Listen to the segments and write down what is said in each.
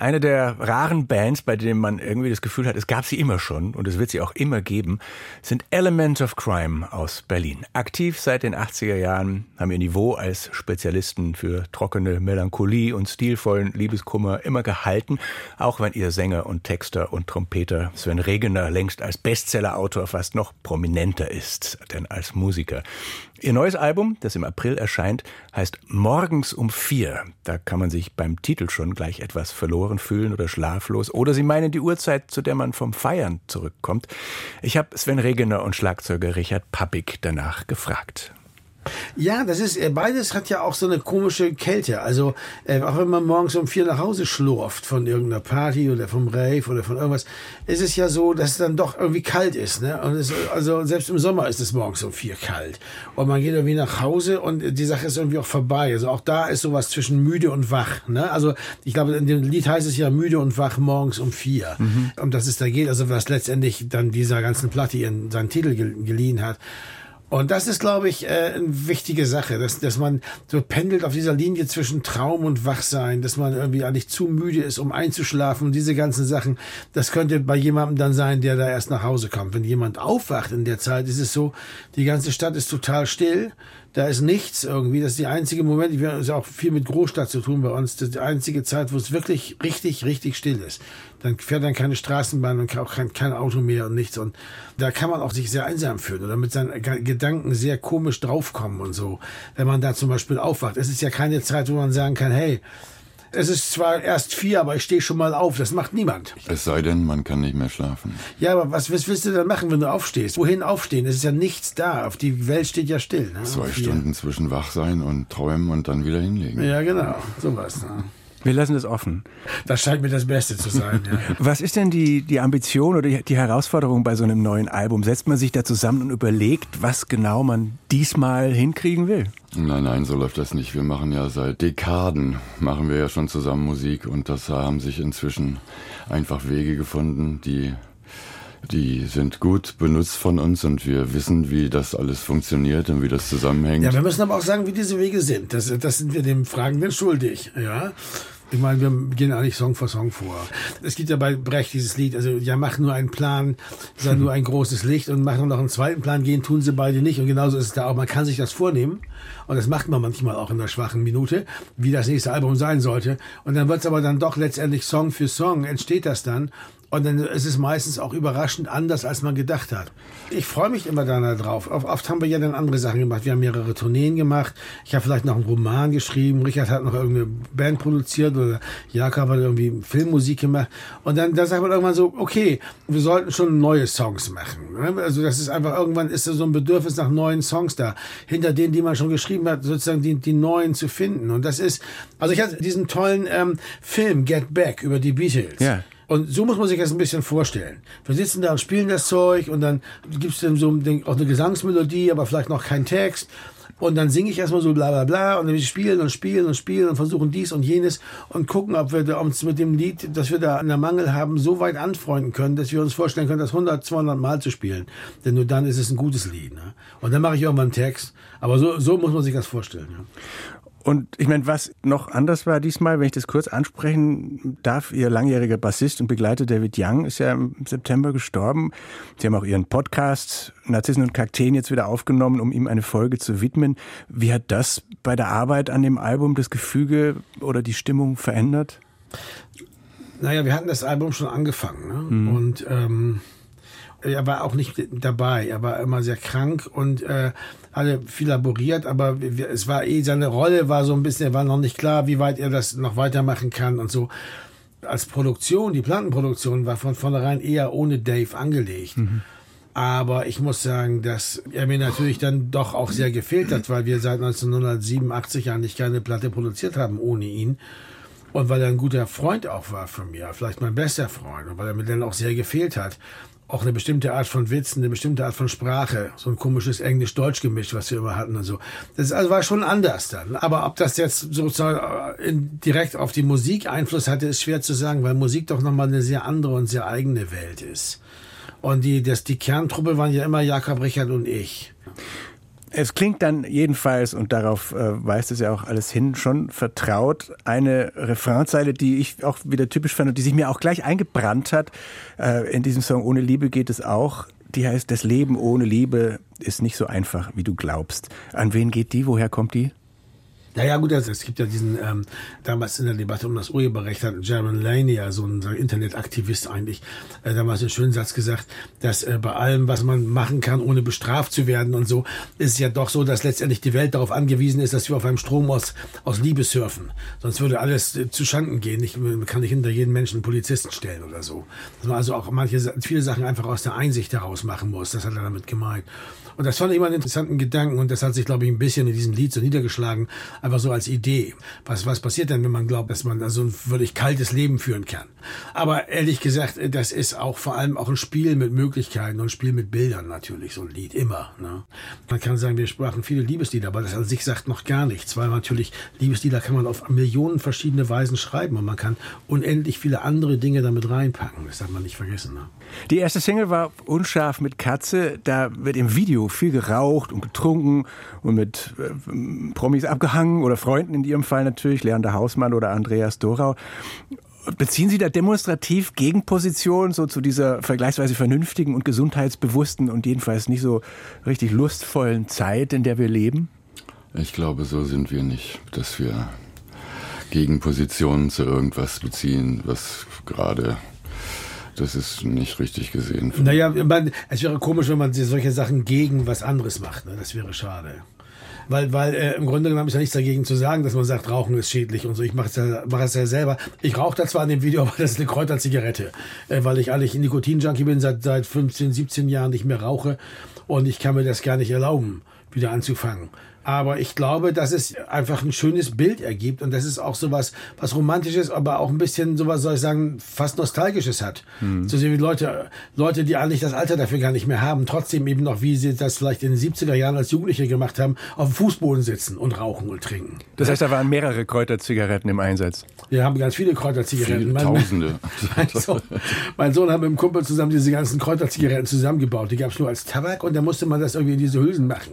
Eine der raren Bands, bei denen man irgendwie das Gefühl hat, es gab sie immer schon und es wird sie auch immer geben, sind Element of Crime aus Berlin. Aktiv seit den 80er Jahren, haben ihr Niveau als Spezialisten für trockene Melancholie und stilvollen Liebeskummer immer gehalten, auch wenn ihr Sänger und Texter und Trompeter Sven Regener längst als Bestsellerautor fast noch prominenter ist, denn als Musiker. Ihr neues Album, das im April erscheint, heißt Morgens um vier. Da kann man sich beim Titel schon gleich etwas verloren fühlen oder schlaflos. Oder Sie meinen die Uhrzeit, zu der man vom Feiern zurückkommt. Ich habe Sven Regener und Schlagzeuger Richard Pappig danach gefragt. Ja, das ist, äh, beides hat ja auch so eine komische Kälte. Also, äh, auch wenn man morgens um vier nach Hause schlurft von irgendeiner Party oder vom Rave oder von irgendwas, ist es ja so, dass es dann doch irgendwie kalt ist. Ne? Und es, also, selbst im Sommer ist es morgens um vier kalt. Und man geht irgendwie nach Hause und die Sache ist irgendwie auch vorbei. Also, auch da ist sowas zwischen müde und wach. Ne? Also, ich glaube, in dem Lied heißt es ja müde und wach morgens um vier. Mhm. Um das es da geht, also was letztendlich dann dieser ganzen Platte ihren, seinen Titel geliehen hat. Und das ist, glaube ich, äh, eine wichtige Sache, dass, dass man so pendelt auf dieser Linie zwischen Traum und Wachsein, dass man irgendwie eigentlich zu müde ist, um einzuschlafen und diese ganzen Sachen. Das könnte bei jemandem dann sein, der da erst nach Hause kommt. Wenn jemand aufwacht in der Zeit, ist es so, die ganze Stadt ist total still da ist nichts irgendwie. Das ist die einzige Moment, wir haben auch viel mit Großstadt zu tun bei uns, das ist die einzige Zeit, wo es wirklich richtig, richtig still ist. Dann fährt dann keine Straßenbahn und auch kein, kein Auto mehr und nichts. Und da kann man auch sich sehr einsam fühlen oder mit seinen Gedanken sehr komisch draufkommen und so, wenn man da zum Beispiel aufwacht. Es ist ja keine Zeit, wo man sagen kann, hey, es ist zwar erst vier, aber ich stehe schon mal auf. Das macht niemand. Es sei denn, man kann nicht mehr schlafen. Ja, aber was, was willst du dann machen, wenn du aufstehst? Wohin aufstehen? Es ist ja nichts da. Auf die Welt steht ja still. Ne? Zwei Stunden zwischen wach sein und träumen und dann wieder hinlegen. Ja, genau. Sowas. Ne? Wir lassen es offen. Das scheint mir das Beste zu sein. Ja. Was ist denn die, die Ambition oder die, die Herausforderung bei so einem neuen Album? Setzt man sich da zusammen und überlegt, was genau man diesmal hinkriegen will? Nein, nein, so läuft das nicht. Wir machen ja seit Dekaden, machen wir ja schon zusammen Musik und das haben sich inzwischen einfach Wege gefunden, die die sind gut benutzt von uns und wir wissen, wie das alles funktioniert und wie das zusammenhängt. Ja, wir müssen aber auch sagen, wie diese Wege sind. Das, das sind wir dem Fragenden schuldig. Ja. Ich meine, wir gehen eigentlich Song für Song vor. Es gibt ja bei Brecht dieses Lied, also ja, mach nur einen Plan, sei nur ein großes Licht und machen noch einen zweiten Plan, gehen tun sie beide nicht. Und genauso ist es da auch, man kann sich das vornehmen und das macht man manchmal auch in der schwachen Minute, wie das nächste Album sein sollte. Und dann wird es aber dann doch letztendlich Song für Song, entsteht das dann. Und dann ist es meistens auch überraschend anders, als man gedacht hat. Ich freue mich immer da drauf. Oft haben wir ja dann andere Sachen gemacht. Wir haben mehrere Tourneen gemacht. Ich habe vielleicht noch einen Roman geschrieben. Richard hat noch irgendeine Band produziert oder Jakob hat irgendwie Filmmusik gemacht. Und dann, dann sagt man irgendwann so, okay, wir sollten schon neue Songs machen. Ne? Also das ist einfach, irgendwann ist so ein Bedürfnis nach neuen Songs da. Hinter denen, die man schon geschrieben hat, sozusagen die, die neuen zu finden. Und das ist, also ich hatte diesen tollen ähm, Film Get Back über die Beatles. Ja. Und so muss man sich das ein bisschen vorstellen. Wir sitzen da und spielen das Zeug und dann gibt es dann so auch eine Gesangsmelodie, aber vielleicht noch keinen Text. Und dann singe ich erstmal so bla bla bla und dann spielen und spielen und spielen und versuchen dies und jenes und gucken, ob wir uns mit dem Lied, das wir da an der Mangel haben, so weit anfreunden können, dass wir uns vorstellen können, das 100, 200 Mal zu spielen. Denn nur dann ist es ein gutes Lied. Ne? Und dann mache ich irgendwann einen Text. Aber so, so muss man sich das vorstellen. Ja. Und ich meine, was noch anders war diesmal, wenn ich das kurz ansprechen darf, Ihr langjähriger Bassist und Begleiter David Young ist ja im September gestorben. Sie haben auch Ihren Podcast Narzissen und Kakteen jetzt wieder aufgenommen, um ihm eine Folge zu widmen. Wie hat das bei der Arbeit an dem Album das Gefüge oder die Stimmung verändert? Naja, wir hatten das Album schon angefangen ne? Mhm. und ähm, er war auch nicht dabei. Er war immer sehr krank und äh, hatte viel laboriert, aber es war eh, seine Rolle war so ein bisschen, war noch nicht klar, wie weit er das noch weitermachen kann und so. Als Produktion, die Plattenproduktion war von vornherein eher ohne Dave angelegt. Mhm. Aber ich muss sagen, dass er mir natürlich dann doch auch sehr gefehlt hat, weil wir seit 1987 eigentlich keine Platte produziert haben ohne ihn. Und weil er ein guter Freund auch war von mir, vielleicht mein bester Freund, und weil er mir dann auch sehr gefehlt hat auch eine bestimmte Art von Witzen, eine bestimmte Art von Sprache, so ein komisches Englisch-Deutsch-Gemisch, was wir immer hatten und so. Das also war schon anders dann. Aber ob das jetzt sozusagen äh, direkt auf die Musik Einfluss hatte, ist schwer zu sagen, weil Musik doch nochmal eine sehr andere und sehr eigene Welt ist. Und die, das, die Kerntruppe waren ja immer Jakob, Richard und ich. Es klingt dann jedenfalls, und darauf äh, weist es ja auch alles hin, schon vertraut. Eine Refrainzeile, die ich auch wieder typisch fand und die sich mir auch gleich eingebrannt hat. Äh, in diesem Song Ohne Liebe geht es auch. Die heißt, das Leben ohne Liebe ist nicht so einfach, wie du glaubst. An wen geht die? Woher kommt die? Naja, gut, also es gibt ja diesen, ähm, damals in der Debatte um das Urheberrecht hat Jaron Laney, ja so ein Internetaktivist eigentlich, äh, damals einen schönen Satz gesagt, dass äh, bei allem, was man machen kann, ohne bestraft zu werden und so, ist es ja doch so, dass letztendlich die Welt darauf angewiesen ist, dass wir auf einem Strom aus, aus Liebe surfen. Sonst würde alles äh, zu Schanden gehen. Ich, man kann nicht hinter jeden Menschen einen Polizisten stellen oder so. Dass man also auch manche, viele Sachen einfach aus der Einsicht heraus machen muss. Das hat er damit gemeint. Und das fand ich immer einen interessanten Gedanken und das hat sich, glaube ich, ein bisschen in diesem Lied so niedergeschlagen, einfach so als Idee. Was, was passiert denn, wenn man glaubt, dass man da so ein wirklich kaltes Leben führen kann? Aber ehrlich gesagt, das ist auch vor allem auch ein Spiel mit Möglichkeiten und ein Spiel mit Bildern natürlich, so ein Lied, immer. Ne? Man kann sagen, wir sprachen viele Liebeslieder, aber das an sich sagt noch gar nichts, weil natürlich Liebeslieder kann man auf Millionen verschiedene Weisen schreiben und man kann unendlich viele andere Dinge damit reinpacken. Das darf man nicht vergessen. Ne? Die erste Single war Unscharf mit Katze. Da wird im Video viel geraucht und getrunken und mit äh, Promis abgehangen oder Freunden in Ihrem Fall natürlich, Leander Hausmann oder Andreas Dorau. Beziehen Sie da demonstrativ Gegenpositionen so zu dieser vergleichsweise vernünftigen und gesundheitsbewussten und jedenfalls nicht so richtig lustvollen Zeit, in der wir leben? Ich glaube, so sind wir nicht, dass wir Gegenpositionen zu irgendwas beziehen, was gerade das ist nicht richtig gesehen. Naja, man, es wäre komisch, wenn man solche Sachen gegen was anderes macht. Ne? Das wäre schade. Weil, weil äh, im Grunde genommen ist ja nichts dagegen zu sagen, dass man sagt, Rauchen ist schädlich und so. Ich mache es ja, mach ja selber. Ich rauche da zwar in dem Video, aber das ist eine Kräuterzigarette. Äh, weil ich eigentlich Nikotin-Junkie bin, seit, seit 15, 17 Jahren nicht mehr rauche. Und ich kann mir das gar nicht erlauben, wieder anzufangen. Aber ich glaube, dass es einfach ein schönes Bild ergibt und das ist auch sowas, was romantisches, aber auch ein bisschen sowas, soll ich sagen, fast nostalgisches hat. Mhm. So sehen wie Leute, Leute, die eigentlich das Alter dafür gar nicht mehr haben, trotzdem eben noch, wie sie das vielleicht in den 70er Jahren als Jugendliche gemacht haben, auf dem Fußboden sitzen und rauchen und trinken. Das heißt, da waren mehrere Kräuterzigaretten im Einsatz. Wir haben ganz viele Kräuterzigaretten. Viele, mein, Tausende. Mein Sohn, mein Sohn hat mit dem Kumpel zusammen diese ganzen Kräuterzigaretten zusammengebaut. Die gab es nur als Tabak und da musste man das irgendwie in diese Hülsen machen.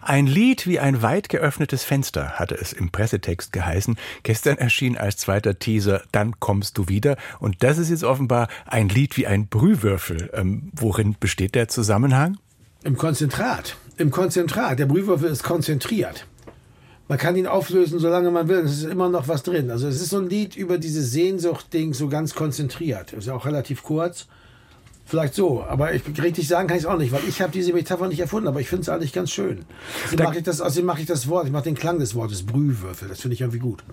Ein Lied wie ein weit geöffnetes Fenster hatte es im Pressetext geheißen. Gestern erschien als zweiter Teaser Dann kommst du wieder. Und das ist jetzt offenbar ein Lied wie ein Brühwürfel. Ähm, worin besteht der Zusammenhang? Im Konzentrat. Im Konzentrat. Der Brühwürfel ist konzentriert. Man kann ihn auflösen, solange man will. Es ist immer noch was drin. Also es ist so ein Lied über diese Sehnsucht-Ding so ganz konzentriert. Ist ja auch relativ kurz. Vielleicht so, aber ich, richtig sagen kann ich es auch nicht, weil ich habe diese Metapher nicht erfunden, aber ich finde es eigentlich ganz schön. Außerdem mache ich, das, außerdem mach ich das Wort, ich mache den Klang des Wortes Brühwürfel, das finde ich irgendwie gut.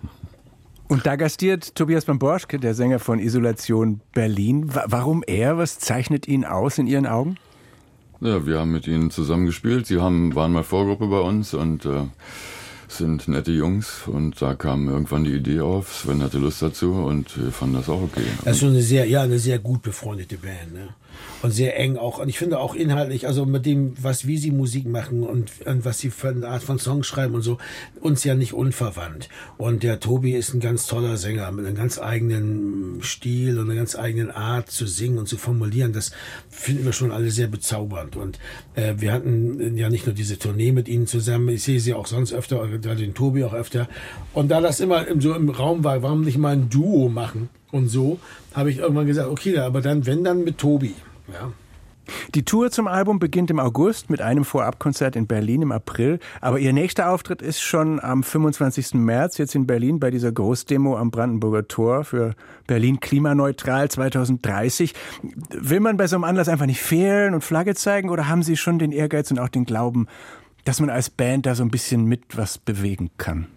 Und da gastiert Tobias Bamborschke, der Sänger von Isolation Berlin. Warum er? Was zeichnet ihn aus in Ihren Augen? Ja, wir haben mit ihnen zusammen gespielt. Sie haben, waren mal Vorgruppe bei uns und äh, sind nette Jungs und da kam irgendwann die Idee auf. Sven hatte Lust dazu und wir fanden das auch okay. Das ist schon eine sehr, ja, eine sehr gut befreundete Band. Ne? Und sehr eng auch. Und ich finde auch inhaltlich, also mit dem, was wie sie Musik machen und, und was sie für eine Art von Songs schreiben und so, uns ja nicht unverwandt. Und der Tobi ist ein ganz toller Sänger mit einem ganz eigenen Stil und einer ganz eigenen Art zu singen und zu formulieren. Das finden wir schon alle sehr bezaubernd. Und äh, wir hatten ja nicht nur diese Tournee mit ihnen zusammen, ich sehe sie auch sonst öfter, den Tobi auch öfter. Und da das immer so im Raum war, warum nicht mal ein Duo machen? Und so habe ich irgendwann gesagt, okay, aber dann, wenn dann mit Tobi. Ja. Die Tour zum Album beginnt im August mit einem Vorabkonzert in Berlin im April. Aber ihr nächster Auftritt ist schon am 25. März jetzt in Berlin bei dieser Großdemo am Brandenburger Tor für Berlin klimaneutral 2030. Will man bei so einem Anlass einfach nicht fehlen und Flagge zeigen oder haben Sie schon den Ehrgeiz und auch den Glauben, dass man als Band da so ein bisschen mit was bewegen kann?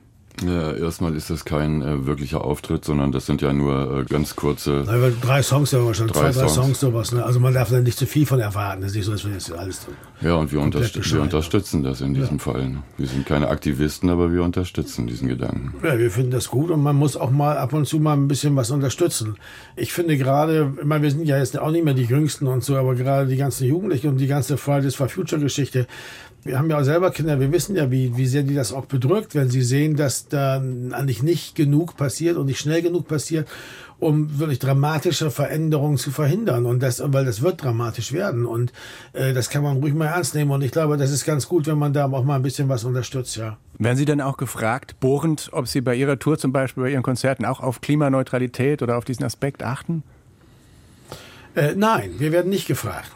Ja, erstmal ist das kein äh, wirklicher Auftritt, sondern das sind ja nur äh, ganz kurze. Na, drei Songs ja wahrscheinlich, drei zwei, drei Songs, sowas. Ne? Also man darf da nicht zu viel von erwarten. Das ist nicht so, als wenn jetzt alles drin. Ja, und wir, unterst wir unterstützen das in diesem ja. Fall. Ne? Wir sind keine Aktivisten, aber wir unterstützen diesen Gedanken. Ja, wir finden das gut und man muss auch mal ab und zu mal ein bisschen was unterstützen. Ich finde gerade, ich meine, wir sind ja jetzt auch nicht mehr die Jüngsten und so, aber gerade die ganzen Jugendlichen und die ganze Fridays for Future Geschichte, Wir haben ja auch selber Kinder, wir wissen ja, wie, wie sehr die das auch bedrückt, wenn sie sehen, dass da eigentlich nicht genug passiert und nicht schnell genug passiert, um wirklich dramatische Veränderungen zu verhindern. Und das, weil das wird dramatisch werden. Und äh, das kann man ruhig mal ernst nehmen. Und ich glaube, das ist ganz gut, wenn man da auch mal ein bisschen was unterstützt, ja. Werden Sie denn auch gefragt, bohrend, ob Sie bei Ihrer Tour zum Beispiel, bei Ihren Konzerten auch auf Klimaneutralität oder auf diesen Aspekt achten? Äh, nein, wir werden nicht gefragt.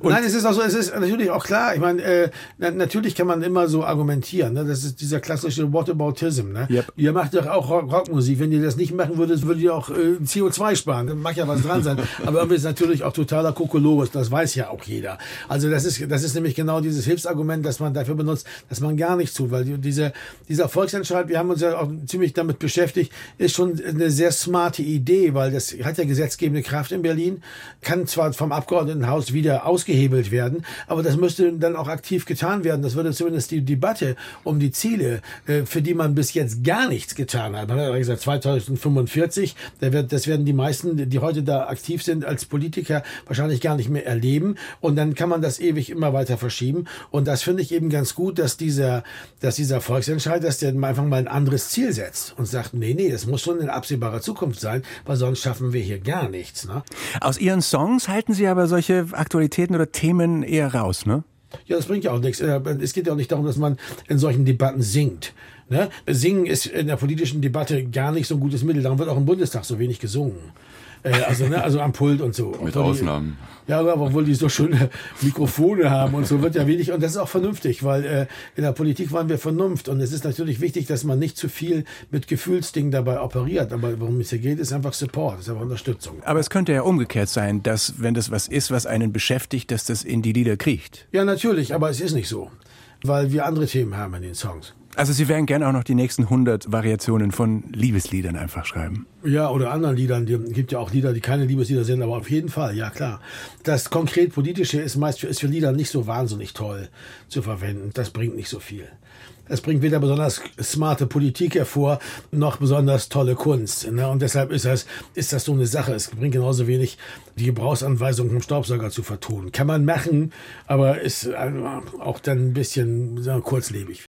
Und Nein, es ist auch so, es ist natürlich auch klar. Ich meine, äh, natürlich kann man immer so argumentieren. Ne? Das ist dieser klassische Whataboutism. Ne? Yep. Ihr macht doch auch Rockmusik. Wenn ihr das nicht machen würdet, würdet ihr auch äh, CO2 sparen. Da mag ja was dran sein. Aber irgendwie ist natürlich auch totaler Kokolores. Das weiß ja auch jeder. Also das ist, das ist nämlich genau dieses Hilfsargument, das man dafür benutzt, dass man gar nichts tut. Weil diese, dieser Volksentscheid, wir haben uns ja auch ziemlich damit beschäftigt, ist schon eine sehr smarte Idee, weil das hat ja gesetzgebende Kraft in Berlin, kann zwar vom Abgeordnetenhaus wieder aus ausgehebelt werden. Aber das müsste dann auch aktiv getan werden. Das würde zumindest die Debatte um die Ziele, äh, für die man bis jetzt gar nichts getan hat. Man hat gesagt, 2045, das werden die meisten, die heute da aktiv sind als Politiker, wahrscheinlich gar nicht mehr erleben. Und dann kann man das ewig immer weiter verschieben. Und das finde ich eben ganz gut, dass dieser, dass dieser Volksentscheid, dass der einfach mal ein anderes Ziel setzt und sagt, nee, nee, das muss schon in absehbarer Zukunft sein, weil sonst schaffen wir hier gar nichts. Ne? Aus Ihren Songs halten Sie aber solche Aktualitäten Aktivitäten oder Themen eher raus, ne? Ja, das bringt ja auch nichts. Äh, es geht ja auch nicht darum, dass man in solchen Debatten singt. Ne? Singen ist in der politischen Debatte gar nicht so ein gutes Mittel. Darum wird auch im Bundestag so wenig gesungen. Äh, also, ne, also am Pult und so. Mit Ausnahmen. Die, ja, aber obwohl die so schöne Mikrofone haben und so wird ja wenig. Und das ist auch vernünftig, weil äh, in der Politik wollen wir Vernunft. Und es ist natürlich wichtig, dass man nicht zu viel mit Gefühlsdingen dabei operiert. Aber worum es hier geht, ist einfach Support, ist einfach Unterstützung. Aber es könnte ja umgekehrt sein, dass, wenn das was ist, was einen beschäftigt, dass das in die Lieder kriecht. Ja, natürlich, aber es ist nicht so. Weil wir andere Themen haben in den Songs. Also Sie werden gerne auch noch die nächsten 100 Variationen von Liebesliedern einfach schreiben. Ja, oder anderen Liedern. Es gibt ja auch Lieder, die keine Liebeslieder sind, aber auf jeden Fall, ja klar. Das konkret Politische ist meist für, ist für Lieder nicht so wahnsinnig toll zu verwenden. Das bringt nicht so viel. Es bringt weder besonders smarte Politik hervor, noch besonders tolle Kunst. Ne? Und deshalb ist das, ist das so eine Sache. Es bringt genauso wenig die Gebrauchsanweisung vom Staubsauger zu vertonen. Kann man machen, aber ist äh, auch dann ein bisschen kurzlebig.